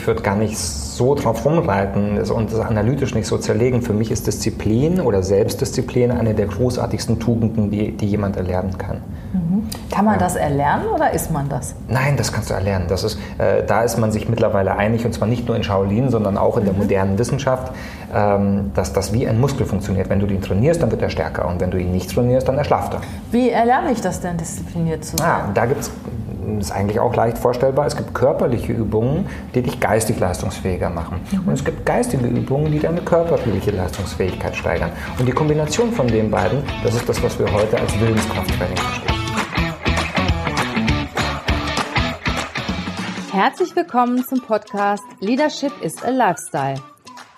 ich würde gar nicht so drauf rumreiten und das analytisch nicht so zerlegen. Für mich ist Disziplin oder Selbstdisziplin eine der großartigsten Tugenden, die, die jemand erlernen kann. Mhm. Kann man das erlernen oder ist man das? Nein, das kannst du erlernen. Das ist, äh, da ist man sich mittlerweile einig, und zwar nicht nur in Shaolin, sondern auch in der mhm. modernen Wissenschaft, ähm, dass das wie ein Muskel funktioniert. Wenn du ihn trainierst, dann wird er stärker und wenn du ihn nicht trainierst, dann erschlafft er. Wie erlerne ich das denn, diszipliniert zu sein? Ah, da gibt es ist eigentlich auch leicht vorstellbar. Es gibt körperliche Übungen, die dich geistig leistungsfähiger machen. Mhm. Und es gibt geistige Übungen, die deine körperliche Leistungsfähigkeit steigern. Und die Kombination von den beiden, das ist das, was wir heute als Willenskrafttraining verstehen. Herzlich willkommen zum Podcast Leadership is a Lifestyle.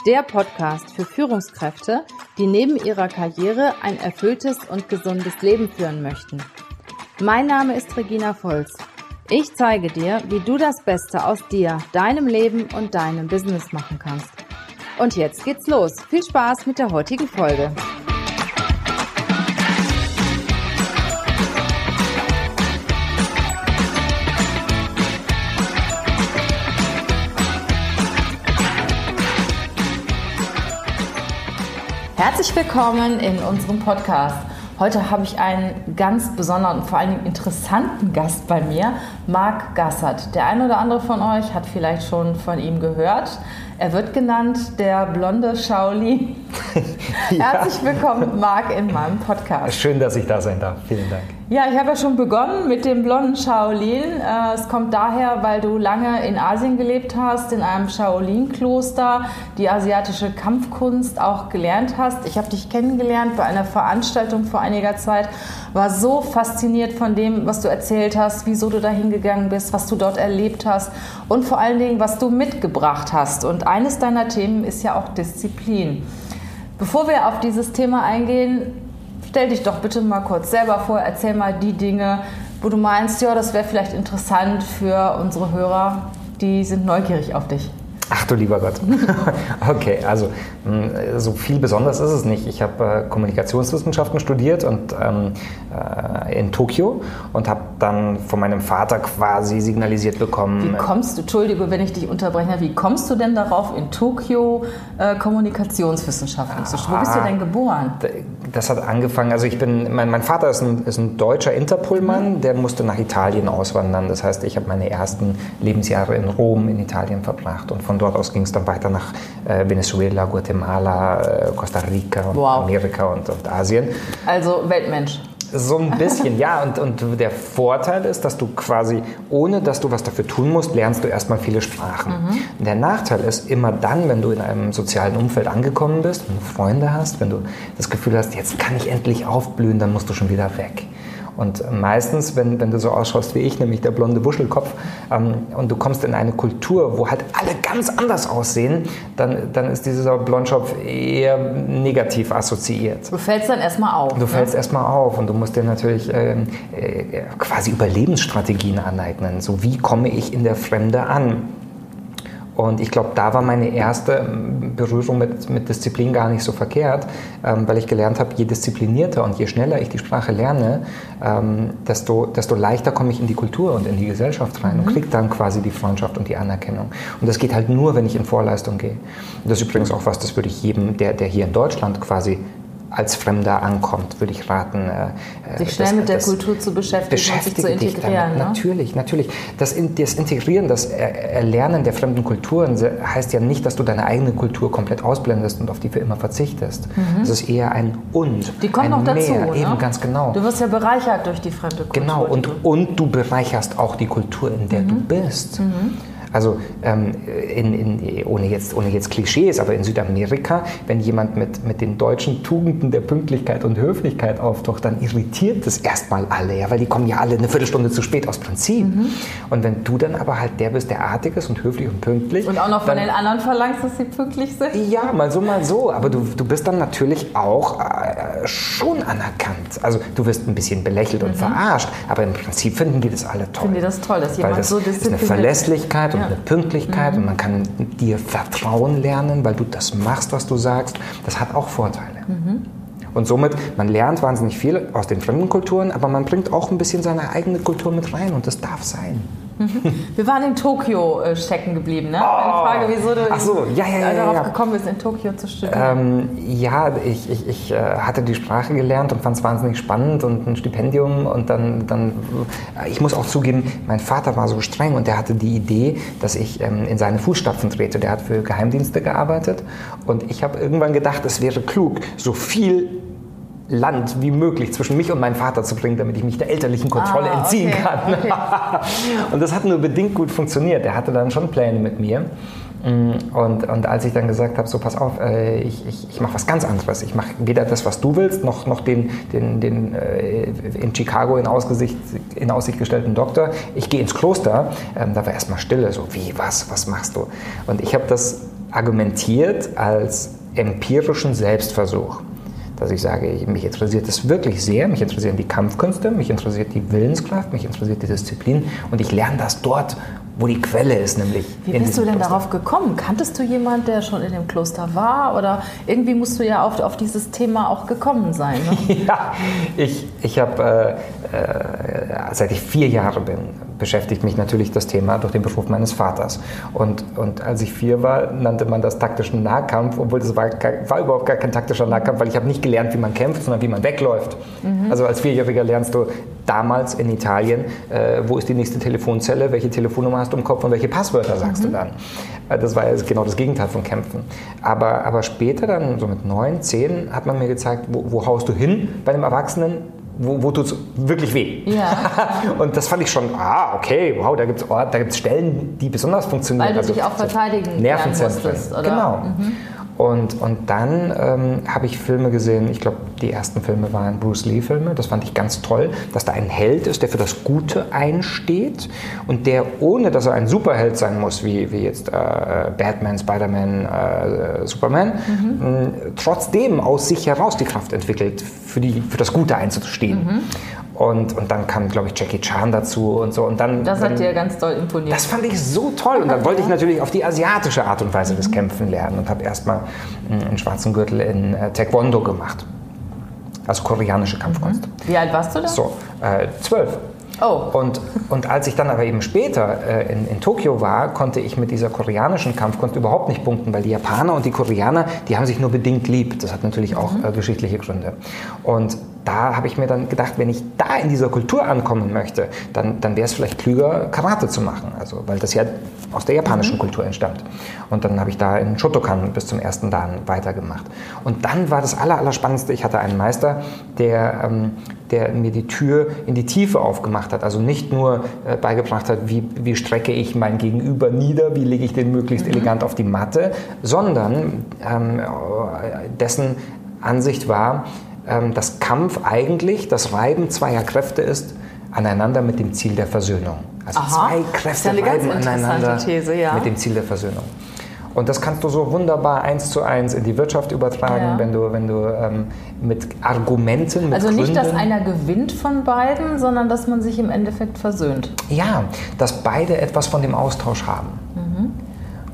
Der Podcast für Führungskräfte, die neben ihrer Karriere ein erfülltes und gesundes Leben führen möchten. Mein Name ist Regina Volz. Ich zeige dir, wie du das Beste aus dir, deinem Leben und deinem Business machen kannst. Und jetzt geht's los. Viel Spaß mit der heutigen Folge. Herzlich willkommen in unserem Podcast. Heute habe ich einen ganz besonderen und vor Dingen interessanten Gast bei mir, Marc Gassert. Der eine oder andere von euch hat vielleicht schon von ihm gehört. Er wird genannt der blonde Shaolin. ja. Herzlich willkommen, Marc, in meinem Podcast. Schön, dass ich da sein darf. Vielen Dank. Ja, ich habe ja schon begonnen mit dem blonden Shaolin. Äh, es kommt daher, weil du lange in Asien gelebt hast, in einem Shaolin-Kloster, die asiatische Kampfkunst auch gelernt hast. Ich habe dich kennengelernt bei einer Veranstaltung vor einiger Zeit, war so fasziniert von dem, was du erzählt hast, wieso du da hingegangen bist, was du dort erlebt hast und vor allen Dingen, was du mitgebracht hast. Und eines deiner Themen ist ja auch Disziplin. Bevor wir auf dieses Thema eingehen, Stell dich doch bitte mal kurz selber vor, erzähl mal die Dinge, wo du meinst, ja, das wäre vielleicht interessant für unsere Hörer, die sind neugierig auf dich. Ach du lieber Gott. okay, also hm, so viel besonders ist es nicht. Ich habe äh, Kommunikationswissenschaften studiert und ähm, äh, in Tokio und habe dann von meinem Vater quasi signalisiert bekommen. Wie kommst du, Entschuldige, wenn ich dich unterbreche, wie kommst du denn darauf, in Tokio äh, Kommunikationswissenschaften zu studieren? Wo bist du denn geboren? Das hat angefangen, also ich bin, mein, mein Vater ist ein, ist ein deutscher Interpol-Mann, mhm. der musste nach Italien auswandern. Das heißt, ich habe meine ersten Lebensjahre in Rom in Italien verbracht und von dort aus ging es dann weiter nach äh, Venezuela, Guatemala, äh, Costa Rica, wow. Amerika und, und Asien. Also Weltmensch. So ein bisschen, ja. Und, und der Vorteil ist, dass du quasi, ohne dass du was dafür tun musst, lernst du erstmal viele Sprachen. Mhm. Der Nachteil ist, immer dann, wenn du in einem sozialen Umfeld angekommen bist, wenn du Freunde hast, wenn du das Gefühl hast, jetzt kann ich endlich aufblühen, dann musst du schon wieder weg. Und meistens, wenn, wenn du so ausschaust wie ich, nämlich der blonde Wuschelkopf, ähm, und du kommst in eine Kultur, wo halt alle ganz anders aussehen, dann, dann ist dieser Blondschopf eher negativ assoziiert. Du fällst dann erstmal auf. Du ne? fällst erstmal auf und du musst dir natürlich ähm, äh, quasi Überlebensstrategien aneignen. So wie komme ich in der Fremde an? Und ich glaube, da war meine erste ähm, Berührung mit, mit Disziplin gar nicht so verkehrt, ähm, weil ich gelernt habe, je disziplinierter und je schneller ich die Sprache lerne, ähm, desto, desto leichter komme ich in die Kultur und in die Gesellschaft rein mhm. und kriege dann quasi die Freundschaft und die Anerkennung. Und das geht halt nur, wenn ich in Vorleistung gehe. Und das ist übrigens auch was, das würde ich jedem, der, der hier in Deutschland quasi als Fremder ankommt, würde ich raten. Äh, sich schnell das, mit der Kultur zu beschäftigen und sich zu integrieren. Ne? Natürlich, natürlich. Das, das Integrieren, das Erlernen der fremden Kulturen heißt ja nicht, dass du deine eigene Kultur komplett ausblendest und auf die für immer verzichtest. Mhm. Das ist eher ein Und. Die kommt noch dazu. Mehr. Eben, ganz genau. Du wirst ja bereichert durch die fremde Kultur. Genau, und, und du bereicherst auch die Kultur, in der mhm. du bist. Mhm. Also ähm, in, in, ohne, jetzt, ohne jetzt Klischees, aber in Südamerika, wenn jemand mit, mit den deutschen Tugenden der Pünktlichkeit und Höflichkeit auftaucht, dann irritiert das erstmal alle, ja, weil die kommen ja alle eine Viertelstunde zu spät aus Prinzip. Mhm. Und wenn du dann aber halt der bist, der artig ist und höflich und pünktlich. Und auch noch von den anderen verlangst, dass sie pünktlich sind? Ja, mal so, mal so. Aber du, du bist dann natürlich auch äh, schon anerkannt. Also du wirst ein bisschen belächelt mhm. und verarscht, aber im Prinzip finden die das alle toll. Finden die das toll, dass jemand das so diszipliniert ist. eine Verlässlichkeit und ja. eine Pünktlichkeit mhm. und man kann dir Vertrauen lernen, weil du das machst, was du sagst. Das hat auch Vorteile. Mhm. Und somit, man lernt wahnsinnig viel aus den fremden Kulturen, aber man bringt auch ein bisschen seine eigene Kultur mit rein und das darf sein. Wir waren in Tokio äh, stecken geblieben, ne? Oh. Eine Frage, wieso du so, ja, ja, ja, darauf ja. gekommen bist, in Tokio zu studieren. Ähm, ja, ich, ich, ich äh, hatte die Sprache gelernt und fand es wahnsinnig spannend und ein Stipendium und dann, dann, ich muss auch zugeben, mein Vater war so streng und der hatte die Idee, dass ich ähm, in seine Fußstapfen trete. Der hat für Geheimdienste gearbeitet und ich habe irgendwann gedacht, es wäre klug, so viel Land wie möglich zwischen mich und meinem Vater zu bringen, damit ich mich der elterlichen Kontrolle ah, entziehen okay, kann. Okay. und das hat nur bedingt gut funktioniert. Er hatte dann schon Pläne mit mir. Mm, und, und als ich dann gesagt habe, so pass auf, äh, ich, ich, ich mache was ganz anderes. Ich mache weder das, was du willst, noch, noch den, den, den äh, in Chicago in, Ausgesicht, in Aussicht gestellten Doktor. Ich gehe ins Kloster. Ähm, da war erstmal Stille, so wie, was, was machst du? Und ich habe das argumentiert als empirischen Selbstversuch dass ich sage, mich interessiert es wirklich sehr, mich interessieren die Kampfkünste, mich interessiert die Willenskraft, mich interessiert die Disziplin und ich lerne das dort, wo die Quelle ist, nämlich. Wie bist du denn Kloster. darauf gekommen? Kanntest du jemanden, der schon in dem Kloster war? Oder irgendwie musst du ja auf, auf dieses Thema auch gekommen sein. Ne? ja, ich, ich habe, äh, äh, seit ich vier Jahre bin, beschäftigt mich natürlich das Thema durch den Beruf meines Vaters. Und, und als ich vier war, nannte man das taktischen Nahkampf, obwohl das war, war überhaupt gar kein taktischer Nahkampf, weil ich habe nicht gelernt, wie man kämpft, sondern wie man wegläuft. Mhm. Also als Vierjähriger lernst du damals in Italien, äh, wo ist die nächste Telefonzelle, welche Telefonnummer hast du im Kopf und welche Passwörter sagst mhm. du dann. Äh, das war ja genau das Gegenteil von Kämpfen. Aber, aber später dann, so mit neun, zehn, hat man mir gezeigt, wo, wo haust du hin bei einem Erwachsenen, wo, wo tut es wirklich weh? Ja. und das fand ich schon, ah, okay, wow, da gibt es Stellen, die besonders funktionieren. Weil du also, dich auch verteidigen Nervenzentren. Musstest, oder? Genau. Mhm. Und, und dann ähm, habe ich Filme gesehen, ich glaube, die ersten Filme waren Bruce Lee-Filme, das fand ich ganz toll, dass da ein Held ist, der für das Gute einsteht und der, ohne dass er ein Superheld sein muss, wie, wie jetzt äh, Batman, Spider-Man, äh, Superman, mhm. trotzdem aus sich heraus die Kraft entwickelt, für, die, für das Gute einzustehen. Mhm. Und, und dann kam, glaube ich, Jackie Chan dazu und so. Und dann, das hat dir ganz toll imponiert. Das fand ich so toll. Und dann wollte ich natürlich auf die asiatische Art und Weise des mhm. Kämpfen lernen und habe erstmal einen schwarzen Gürtel in äh, Taekwondo gemacht. Also koreanische Kampfkunst. Mhm. Wie alt warst du da? So, äh, zwölf. Oh. Und, und als ich dann aber eben später äh, in, in Tokio war, konnte ich mit dieser koreanischen Kampfkunst überhaupt nicht punkten, weil die Japaner und die Koreaner, die haben sich nur bedingt lieb. Das hat natürlich auch mhm. äh, geschichtliche Gründe. Und da habe ich mir dann gedacht, wenn ich da in dieser Kultur ankommen möchte, dann, dann wäre es vielleicht klüger, Karate zu machen. Also, weil das ja aus der japanischen mhm. Kultur entstammt. Und dann habe ich da in Shotokan bis zum ersten Dan weitergemacht. Und dann war das Allerspannendste, ich hatte einen Meister, der, ähm, der mir die Tür in die Tiefe aufgemacht hat. Also nicht nur äh, beigebracht hat, wie, wie strecke ich mein Gegenüber nieder, wie lege ich den möglichst mhm. elegant auf die Matte, sondern ähm, dessen Ansicht war, ähm, dass Kampf eigentlich das Reiben zweier Kräfte ist, aneinander mit dem Ziel der Versöhnung. Also Aha, zwei Kräfte reiben aneinander These, ja. mit dem Ziel der Versöhnung. Und das kannst du so wunderbar eins zu eins in die Wirtschaft übertragen, ja. wenn du, wenn du ähm, mit Argumenten, mit Also nicht, Gründen, dass einer gewinnt von beiden, sondern dass man sich im Endeffekt versöhnt. Ja, dass beide etwas von dem Austausch haben. Mhm.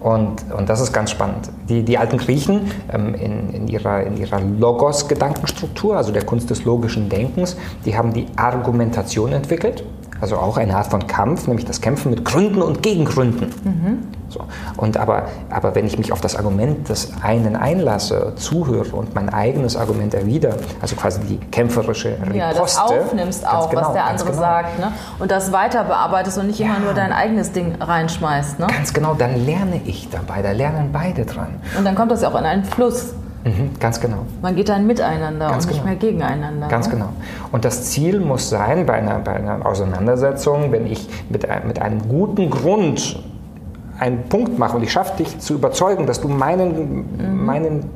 Und, und das ist ganz spannend. Die, die alten Griechen ähm, in, in, ihrer, in ihrer Logos-Gedankenstruktur, also der Kunst des logischen Denkens, die haben die Argumentation entwickelt, also auch eine Art von Kampf, nämlich das Kämpfen mit Gründen und Gegengründen. Mhm. So. Und aber, aber wenn ich mich auf das Argument des einen einlasse, zuhöre und mein eigenes Argument erwidere, also quasi die kämpferische Riposte. Ja, das aufnimmst auch, genau, was der andere genau. sagt. Ne? Und das weiter bearbeitest und nicht ja. immer nur dein eigenes Ding reinschmeißt. Ne? Ganz genau, dann lerne ich dabei, da lernen beide dran. Und dann kommt das ja auch in einen Fluss. Mhm, ganz genau. Man geht dann miteinander ganz und nicht genau. mehr gegeneinander. Ganz ne? genau. Und das Ziel muss sein, bei einer, bei einer Auseinandersetzung, wenn ich mit, mit einem guten Grund einen Punkt mache und ich schaffe dich zu überzeugen, dass du meinen, mhm. meinen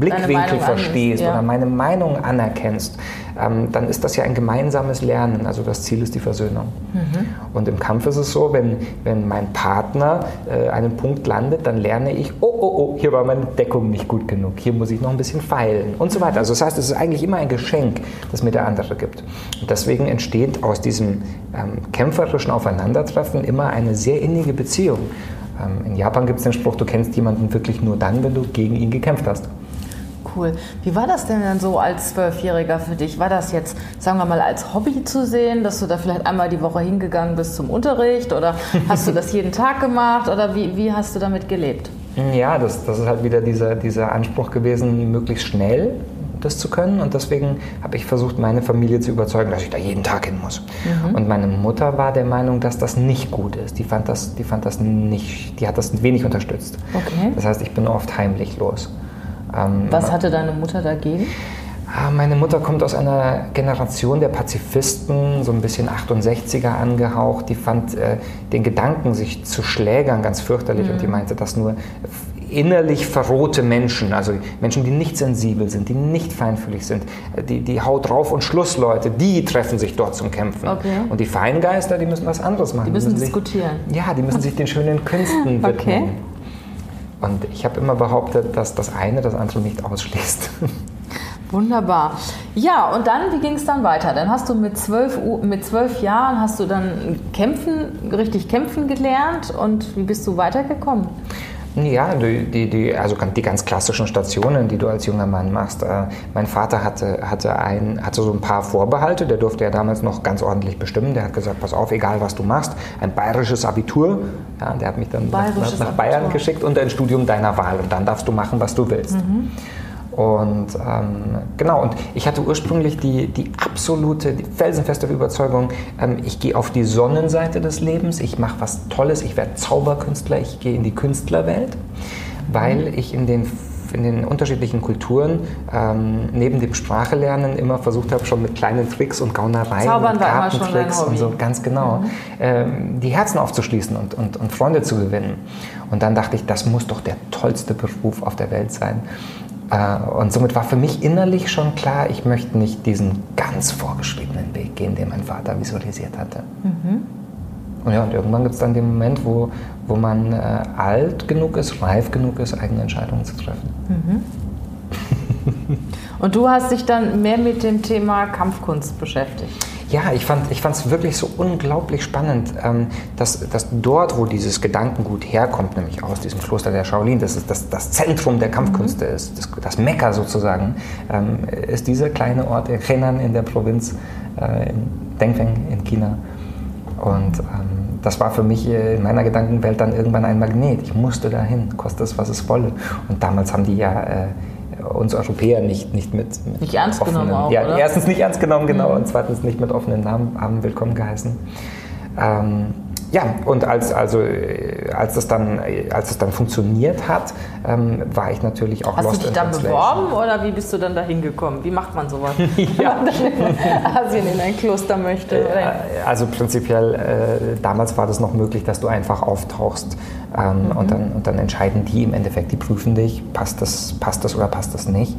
Blickwinkel verstehst ja. oder meine Meinung anerkennst, ähm, dann ist das ja ein gemeinsames Lernen. Also das Ziel ist die Versöhnung. Mhm. Und im Kampf ist es so, wenn, wenn mein Partner äh, einen Punkt landet, dann lerne ich, oh, oh, oh, hier war meine Deckung nicht gut genug, hier muss ich noch ein bisschen feilen und so weiter. Also das heißt, es ist eigentlich immer ein Geschenk, das mir der andere gibt. Und deswegen entsteht aus diesem ähm, kämpferischen Aufeinandertreffen immer eine sehr innige Beziehung. Ähm, in Japan gibt es den Spruch, du kennst jemanden wirklich nur dann, wenn du gegen ihn gekämpft hast. Cool. Wie war das denn dann so als Zwölfjähriger für dich? War das jetzt, sagen wir mal, als Hobby zu sehen, dass du da vielleicht einmal die Woche hingegangen bist zum Unterricht oder hast du das jeden Tag gemacht oder wie, wie hast du damit gelebt? Ja, das, das ist halt wieder dieser, dieser Anspruch gewesen, möglichst schnell das zu können. Und deswegen habe ich versucht, meine Familie zu überzeugen, dass ich da jeden Tag hin muss. Mhm. Und meine Mutter war der Meinung, dass das nicht gut ist. Die fand das, die fand das nicht, die hat das wenig unterstützt. Okay. Das heißt, ich bin oft heimlich los. Ähm, Was hatte deine Mutter dagegen? Ah, meine Mutter kommt aus einer Generation der Pazifisten, so ein bisschen 68er angehaucht. Die fand äh, den Gedanken, sich zu schlägern, ganz fürchterlich mhm. und die mhm. meinte, dass nur innerlich verrohte Menschen, also Menschen, die nicht sensibel sind, die nicht feinfühlig sind, die, die Haut drauf und Schlussleute, die treffen sich dort zum Kämpfen. Okay. Und die Feingeister, die müssen was anderes machen. Die müssen, die müssen diskutieren. Sich, ja, die müssen sich den schönen Künsten widmen. Okay. Und ich habe immer behauptet, dass das eine das andere nicht ausschließt. Wunderbar. Ja, und dann, wie ging es dann weiter? Dann hast du mit zwölf, mit zwölf Jahren hast du dann kämpfen, richtig kämpfen gelernt und wie bist du weitergekommen? Ja, die, die, also die ganz klassischen Stationen, die du als junger Mann machst. Äh, mein Vater hatte, hatte, ein, hatte so ein paar Vorbehalte, der durfte ja damals noch ganz ordentlich bestimmen. Der hat gesagt, pass auf, egal was du machst, ein bayerisches Abitur. Ja, der hat mich dann nach, nach, Bayern geschickt und ein Studium deiner Wahl. Und dann darfst du machen, was du willst. Mhm. Und ähm, genau, und ich hatte ursprünglich die, die absolute, die felsenfeste Überzeugung, ähm, ich gehe auf die Sonnenseite des Lebens, ich mache was Tolles, ich werde Zauberkünstler, ich gehe in die Künstlerwelt, weil ich in den in den unterschiedlichen Kulturen ähm, neben dem Sprachelernen immer versucht habe, schon mit kleinen Tricks und Gaunereien Zaubern und Kartentricks und so ganz genau mhm. ähm, die Herzen aufzuschließen und, und, und Freunde zu gewinnen. Und dann dachte ich, das muss doch der tollste Beruf auf der Welt sein. Äh, und somit war für mich innerlich schon klar, ich möchte nicht diesen ganz vorgeschriebenen Weg gehen, den mein Vater visualisiert hatte. Mhm. Und ja, und irgendwann gibt es dann den Moment, wo, wo man äh, alt genug ist, reif genug ist, eigene Entscheidungen zu treffen. Mhm. und du hast dich dann mehr mit dem Thema Kampfkunst beschäftigt. Ja, ich fand es wirklich so unglaublich spannend, ähm, dass, dass dort, wo dieses Gedankengut herkommt, nämlich aus diesem Kloster der Shaolin, das ist das, das Zentrum der Kampfkünste mhm. ist, das, das Mekka sozusagen, ähm, ist dieser kleine Ort in Henan in der Provinz äh, in Dengfeng in China. Und ähm, das war für mich in meiner Gedankenwelt dann irgendwann ein Magnet. Ich musste dahin, kostet es, was es wolle. Und damals haben die ja äh, uns Europäer nicht, nicht mit, mit Nicht ernst offenen, genommen auch, ja, oder? Erstens nicht ernst genommen, genau, mhm. und zweitens nicht mit offenen Namen, Armen willkommen geheißen. Ähm, ja, und als, also, als, es dann, als es dann funktioniert hat, ähm, war ich natürlich auch Hast lost du dich dann beworben oder wie bist du dann da hingekommen? Wie macht man sowas? ja. Wenn man in Asien in ein Kloster möchte? Äh, also prinzipiell, äh, damals war das noch möglich, dass du einfach auftauchst ähm, mhm. und, dann, und dann entscheiden die im Endeffekt, die prüfen dich, passt das, passt das oder passt das nicht.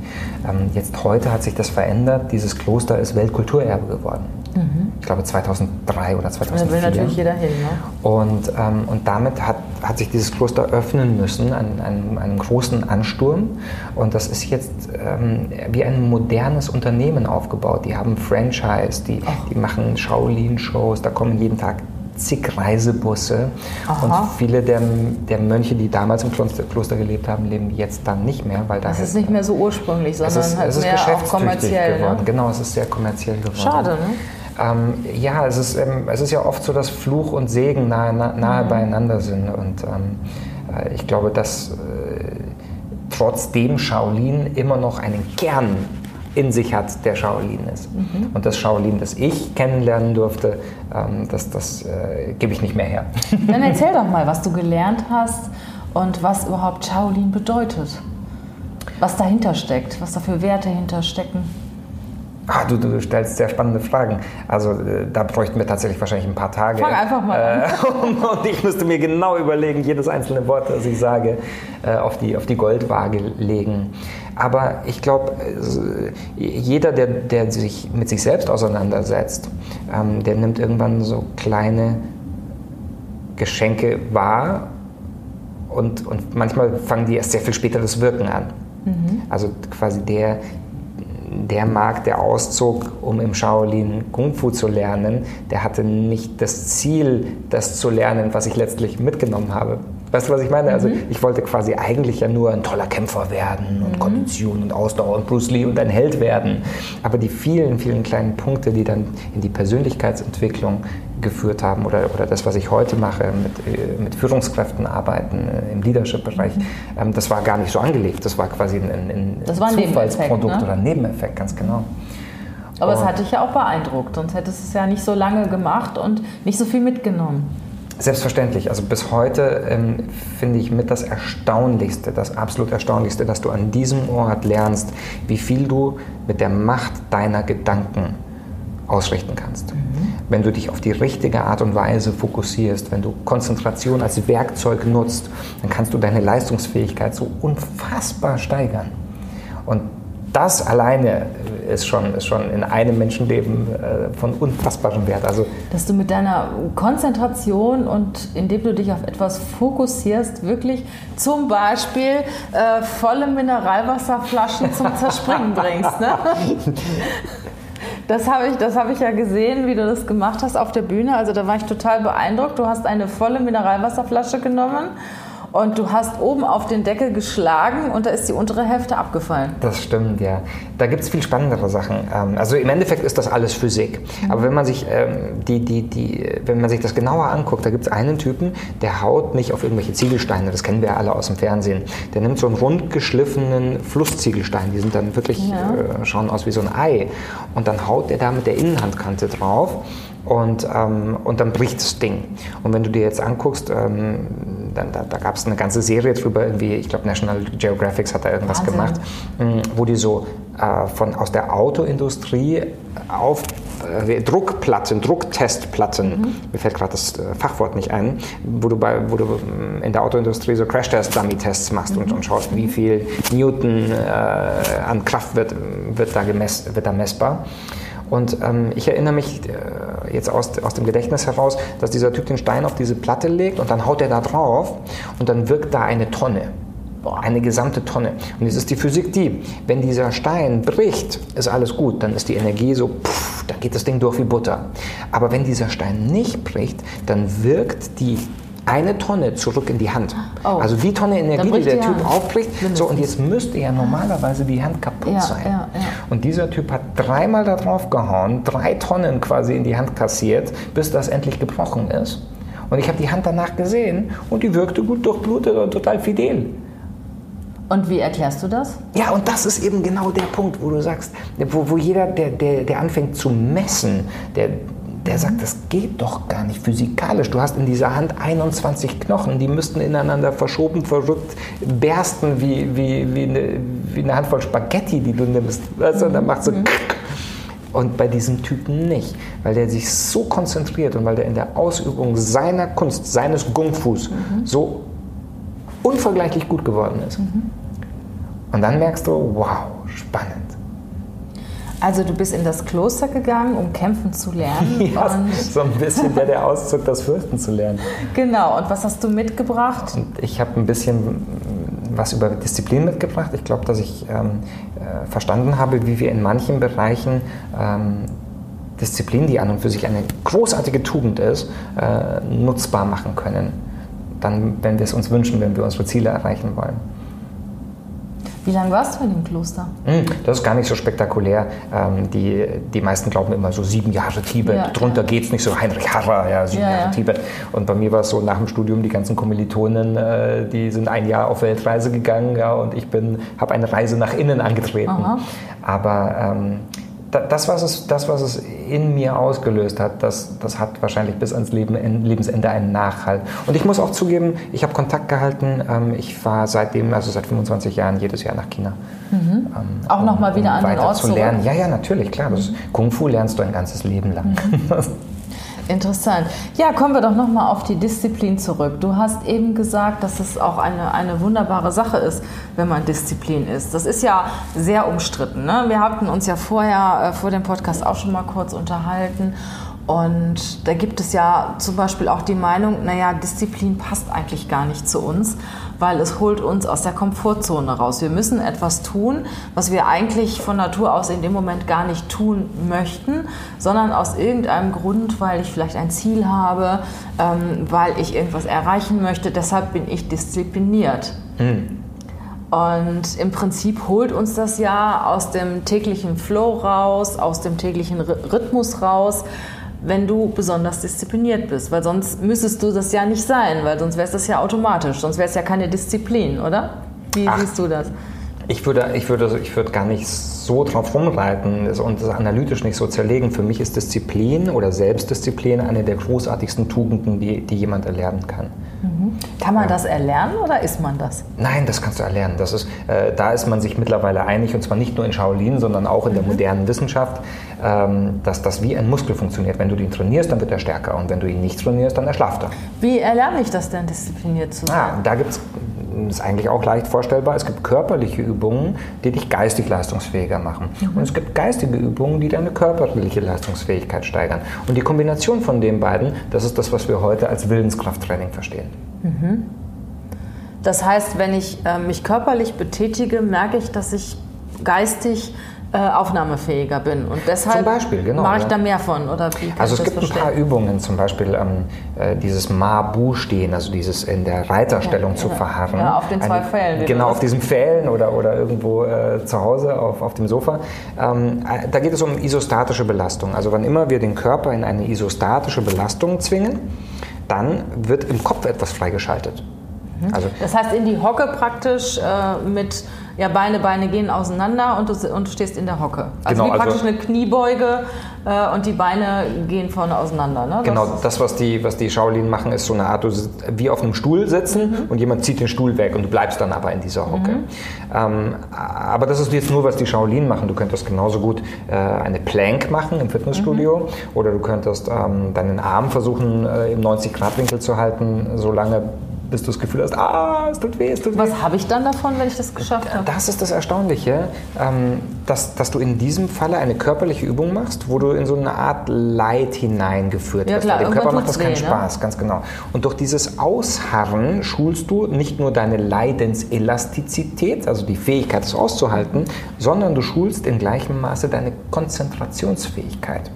Ähm, jetzt heute hat sich das verändert, dieses Kloster ist Weltkulturerbe geworden. Mhm. Ich glaube 2003 oder 2004. Da will natürlich jeder hin. Ne? Und, ähm, und damit hat, hat sich dieses Kloster öffnen müssen, an, an einem großen Ansturm. Und das ist jetzt ähm, wie ein modernes Unternehmen aufgebaut. Die haben Franchise, die, die machen Shaolin-Shows, da kommen jeden Tag zig Reisebusse. Aha. Und viele der, der Mönche, die damals im Kloster, Kloster, gelebt haben, leben jetzt dann nicht mehr. Weil das ist nicht mehr so ursprünglich, sondern es ist, halt es ist mehr auch kommerziell. Geworden. Ne? Genau, es ist sehr kommerziell geworden. Schade, ne? Ähm, ja, es ist, ähm, es ist ja oft so, dass Fluch und Segen nahe, nahe mhm. beieinander sind. Und ähm, äh, ich glaube, dass äh, trotzdem Shaolin immer noch einen Kern in sich hat, der Shaolin ist. Mhm. Und das Shaolin, das ich kennenlernen durfte, ähm, das, das äh, gebe ich nicht mehr her. Dann erzähl doch mal, was du gelernt hast und was überhaupt Shaolin bedeutet. Was dahinter steckt, was da für Werte hinterstecken. Ah, du, du, stellst sehr spannende Fragen. Also äh, da bräuchten wir tatsächlich wahrscheinlich ein paar Tage. Fang einfach mal an. Äh, und ich müsste mir genau überlegen, jedes einzelne Wort, das ich sage, äh, auf, die, auf die Goldwaage legen. Aber ich glaube, äh, jeder, der, der sich mit sich selbst auseinandersetzt, ähm, der nimmt irgendwann so kleine Geschenke wahr und, und manchmal fangen die erst sehr viel später das Wirken an. Mhm. Also quasi der, der Markt, der auszog, um im Shaolin Kung Fu zu lernen, der hatte nicht das Ziel, das zu lernen, was ich letztlich mitgenommen habe. Weißt du, was ich meine? Also mhm. ich wollte quasi eigentlich ja nur ein toller Kämpfer werden und mhm. Kondition und Ausdauer und Bruce Lee und ein Held werden. Aber die vielen, vielen kleinen Punkte, die dann in die Persönlichkeitsentwicklung geführt haben oder, oder das, was ich heute mache, mit, äh, mit Führungskräften arbeiten äh, im Leadership-Bereich, mhm. ähm, das war gar nicht so angelegt. Das war quasi ein, ein, ein Zufallsprodukt ne? oder ein Nebeneffekt, ganz genau. Aber es hat dich ja auch beeindruckt, sonst hättest du es ja nicht so lange gemacht und nicht so viel mitgenommen. Selbstverständlich. Also bis heute ähm, finde ich mit das Erstaunlichste, das absolut Erstaunlichste, dass du an diesem Ort lernst, wie viel du mit der Macht deiner Gedanken ausrichten kannst. Mhm. Wenn du dich auf die richtige Art und Weise fokussierst, wenn du Konzentration als Werkzeug nutzt, dann kannst du deine Leistungsfähigkeit so unfassbar steigern. Und das alleine ist schon, ist schon in einem Menschenleben äh, von unfassbarem Wert. Also, Dass du mit deiner Konzentration und indem du dich auf etwas fokussierst, wirklich zum Beispiel äh, volle Mineralwasserflaschen zum Zerspringen bringst. Ne? Das habe ich, hab ich ja gesehen, wie du das gemacht hast auf der Bühne. Also da war ich total beeindruckt. Du hast eine volle Mineralwasserflasche genommen und du hast oben auf den Deckel geschlagen und da ist die untere Hälfte abgefallen. Das stimmt, ja. Da gibt es viel spannendere Sachen. Ähm, also im Endeffekt ist das alles Physik. Mhm. Aber wenn man sich ähm, die, die, die, wenn man sich das genauer anguckt, da gibt es einen Typen, der haut nicht auf irgendwelche Ziegelsteine, das kennen wir alle aus dem Fernsehen. Der nimmt so einen rund geschliffenen Flussziegelstein, die sind dann wirklich, ja. äh, schauen aus wie so ein Ei. Und dann haut er da mit der Innenhandkante drauf und, ähm, und dann bricht das Ding. Und wenn du dir jetzt anguckst, ähm, dann, da, da gab es eine ganze Serie drüber, irgendwie, ich glaube National Geographic hat da irgendwas Wahnsinn. gemacht, ähm, wo die so äh, von, aus der Autoindustrie auf äh, Druckplatten, Drucktestplatten, mhm. mir fällt gerade das äh, Fachwort nicht ein, wo du, bei, wo du ähm, in der Autoindustrie so Crash-Test-Dummy-Tests machst mhm. und, und, schaust, wie viel Newton äh, an Kraft wird, wird, da gemess, wird da messbar. Und ähm, ich erinnere mich äh, jetzt aus, aus dem Gedächtnis heraus, dass dieser Typ den Stein auf diese Platte legt und dann haut er da drauf und dann wirkt da eine Tonne. Eine gesamte Tonne. Und jetzt ist die Physik die, wenn dieser Stein bricht, ist alles gut, dann ist die Energie so, pff, dann geht das Ding durch wie Butter. Aber wenn dieser Stein nicht bricht, dann wirkt die eine Tonne zurück in die Hand. Oh. Also die Tonne Energie, die der die Typ aufbricht. So, und jetzt müsste ja normalerweise die Hand kaputt ja, sein. Ja, ja. Und dieser Typ hat dreimal da drauf gehauen, drei Tonnen quasi in die Hand kassiert, bis das endlich gebrochen ist. Und ich habe die Hand danach gesehen und die wirkte gut durchblutet und total fidel. Und wie erklärst du das? Ja, und das ist eben genau der Punkt, wo du sagst, wo, wo jeder, der, der, der anfängt zu messen, der, der sagt, das geht doch gar nicht physikalisch. Du hast in dieser Hand 21 Knochen, die müssten ineinander verschoben, verrückt bersten wie, wie, wie, eine, wie eine Handvoll Spaghetti, die du nimmst. Also, und dann macht so. Mhm. Und bei diesem Typen nicht, weil der sich so konzentriert und weil der in der Ausübung seiner Kunst, seines Kung-Fus mhm. so unvergleichlich gut geworden ist. Mhm. Und dann merkst du, wow, spannend. Also du bist in das Kloster gegangen, um kämpfen zu lernen. ja, so ein bisschen der, der Auszug, das Fürchten zu lernen. Genau, und was hast du mitgebracht? Und ich habe ein bisschen was über Disziplin mitgebracht. Ich glaube, dass ich ähm, äh, verstanden habe, wie wir in manchen Bereichen ähm, Disziplin, die an und für sich eine großartige Tugend ist, äh, nutzbar machen können. Dann, wenn wir es uns wünschen, wenn wir unsere Ziele erreichen wollen. Wie lange warst du in dem Kloster? Hm, das ist gar nicht so spektakulär. Ähm, die, die meisten glauben immer so sieben Jahre Tibet. Ja, Drunter ja. geht es nicht so. Heinrich Harrer, ja, sieben ja, Jahre ja. Tibet. Und bei mir war es so nach dem Studium, die ganzen Kommilitonen, äh, die sind ein Jahr auf Weltreise gegangen ja, und ich habe eine Reise nach innen angetreten. Aha. Aber ähm, das, was es, das, was es in mir ausgelöst hat, das, das hat wahrscheinlich bis ans Leben, Lebensende einen Nachhalt. Und ich muss auch zugeben, ich habe Kontakt gehalten. Ähm, ich war seitdem, also seit 25 Jahren, jedes Jahr nach China. Mhm. Ähm, auch nochmal wieder um an den Ort zu lernen. Ja, ja, natürlich, klar. Das Kung Fu lernst du ein ganzes Leben lang. Mhm. Interessant. Ja, kommen wir doch nochmal auf die Disziplin zurück. Du hast eben gesagt, dass es auch eine, eine wunderbare Sache ist, wenn man Disziplin ist. Das ist ja sehr umstritten. Ne? Wir hatten uns ja vorher, äh, vor dem Podcast auch schon mal kurz unterhalten. Und da gibt es ja zum Beispiel auch die Meinung, naja, Disziplin passt eigentlich gar nicht zu uns, weil es holt uns aus der Komfortzone raus. Wir müssen etwas tun, was wir eigentlich von Natur aus in dem Moment gar nicht tun möchten, sondern aus irgendeinem Grund, weil ich vielleicht ein Ziel habe, ähm, weil ich irgendwas erreichen möchte. Deshalb bin ich diszipliniert. Mhm. Und im Prinzip holt uns das ja aus dem täglichen Flow raus, aus dem täglichen Rhythmus raus wenn du besonders diszipliniert bist, weil sonst müsstest du das ja nicht sein, weil sonst wäre es das ja automatisch, sonst wäre es ja keine Disziplin, oder? Wie Ach, siehst du das? Ich würde, ich, würde, ich würde gar nicht so drauf rumreiten und das analytisch nicht so zerlegen. Für mich ist Disziplin oder Selbstdisziplin eine der großartigsten Tugenden, die, die jemand erlernen kann. Mhm. Kann man das erlernen oder ist man das? Nein, das kannst du erlernen. Das ist, äh, da ist man sich mittlerweile einig, und zwar nicht nur in Shaolin, sondern auch in mhm. der modernen Wissenschaft, ähm, dass das wie ein Muskel funktioniert. Wenn du ihn trainierst, dann wird er stärker und wenn du ihn nicht trainierst, dann erschlafft er. Wie erlerne ich das denn, diszipliniert zu sein? Ah, da gibt es ist eigentlich auch leicht vorstellbar. Es gibt körperliche Übungen, die dich geistig leistungsfähiger machen. Mhm. Und es gibt geistige Übungen, die deine körperliche Leistungsfähigkeit steigern. Und die Kombination von den beiden, das ist das, was wir heute als Willenskrafttraining verstehen. Mhm. Das heißt, wenn ich äh, mich körperlich betätige, merke ich, dass ich geistig äh, aufnahmefähiger bin. Und deshalb genau, mache ich ja. da mehr von. Oder wie also es gibt verstehen? ein paar Übungen, zum Beispiel ähm, äh, dieses Ma-Bu-Stehen, also dieses in der Reiterstellung ja, zu ja. verharren. Ja, auf den zwei Eine, Fällen. Genau, auf diesen Pfählen oder, oder irgendwo äh, zu Hause auf, auf dem Sofa. Ähm, äh, da geht es um isostatische Belastung. Also wann immer wir den Körper in eine isostatische Belastung zwingen, dann wird im Kopf etwas freigeschaltet. Mhm. Also, das heißt, in die Hocke praktisch äh, mit ja, Beine, Beine gehen auseinander und du, und du stehst in der Hocke. Also genau, wie praktisch also, eine Kniebeuge äh, und die Beine gehen vorne auseinander. Ne? Genau, das, was die, was die Shaolin machen, ist so eine Art, du wie auf einem Stuhl sitzen mhm. und jemand zieht den Stuhl weg und du bleibst dann aber in dieser Hocke. Mhm. Ähm, aber das ist jetzt nur, was die Shaolin machen. Du könntest genauso gut äh, eine Plank machen im Fitnessstudio mhm. oder du könntest ähm, deinen Arm versuchen, äh, im 90-Grad-Winkel zu halten, solange bis du das Gefühl hast, ah, es tut weh, es tut weh. Was habe ich dann davon, wenn ich das geschafft habe? Das ist das Erstaunliche, ähm, dass, dass du in diesem Falle eine körperliche Übung machst, wo du in so eine Art Leid hineingeführt ja, wirst. Klar, dem Körper macht das keinen weh, ne? Spaß, ganz genau. Und durch dieses Ausharren schulst du nicht nur deine Leidenselastizität, also die Fähigkeit, es auszuhalten, sondern du schulst in gleichem Maße deine Konzentrationsfähigkeit.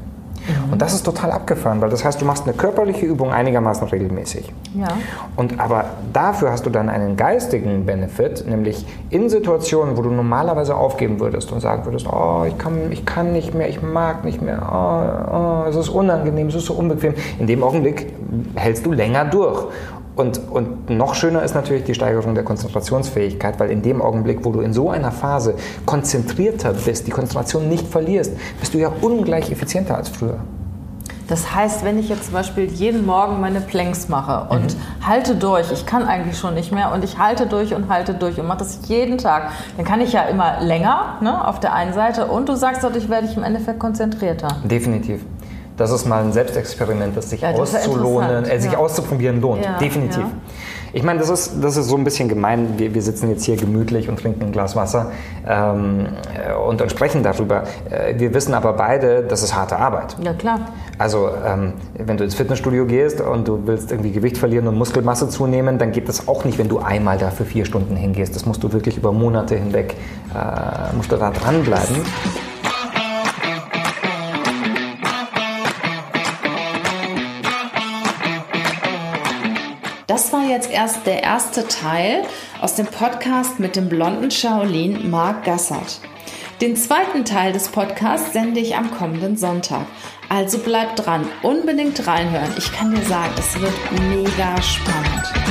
Mhm. Und das ist total abgefahren, weil das heißt, du machst eine körperliche Übung einigermaßen regelmäßig. Ja. Und aber dafür hast du dann einen geistigen Benefit, nämlich in Situationen, wo du normalerweise aufgeben würdest und sagen würdest, oh, ich kann, ich kann nicht mehr, ich mag nicht mehr, oh, oh, es ist unangenehm, es ist so unbequem. In dem Augenblick hältst du länger durch. Und, und noch schöner ist natürlich die Steigerung der Konzentrationsfähigkeit, weil in dem Augenblick, wo du in so einer Phase konzentrierter bist, die Konzentration nicht verlierst, bist du ja ungleich effizienter als früher. Das heißt, wenn ich jetzt zum Beispiel jeden Morgen meine Planks mache und mhm. halte durch, ich kann eigentlich schon nicht mehr und ich halte durch und halte durch und mache das jeden Tag, dann kann ich ja immer länger ne, auf der einen Seite und du sagst dadurch werde ich im Endeffekt konzentrierter. Definitiv das ist mal ein Selbstexperiment, das sich ja, auszulohnen, äh, sich ja. auszuprobieren lohnt. Ja, Definitiv. Ich meine, das ist, das ist so ein bisschen gemein. Wir, wir sitzen jetzt hier gemütlich und trinken ein Glas Wasser ähm, und, und sprechen darüber. Äh, wir wissen aber beide, das ist harte Arbeit. Ja, klar. Also, ähm, wenn du ins Fitnessstudio gehst und du willst irgendwie Gewicht verlieren und Muskelmasse zunehmen, dann geht das auch nicht, wenn du einmal dafür vier Stunden hingehst. Das musst du wirklich über Monate hinweg, äh, musst du da dranbleiben. Das war jetzt erst der erste Teil aus dem Podcast mit dem blonden Shaolin Mark Gassert. Den zweiten Teil des Podcasts sende ich am kommenden Sonntag. Also bleibt dran, unbedingt reinhören. Ich kann dir sagen, es wird mega spannend.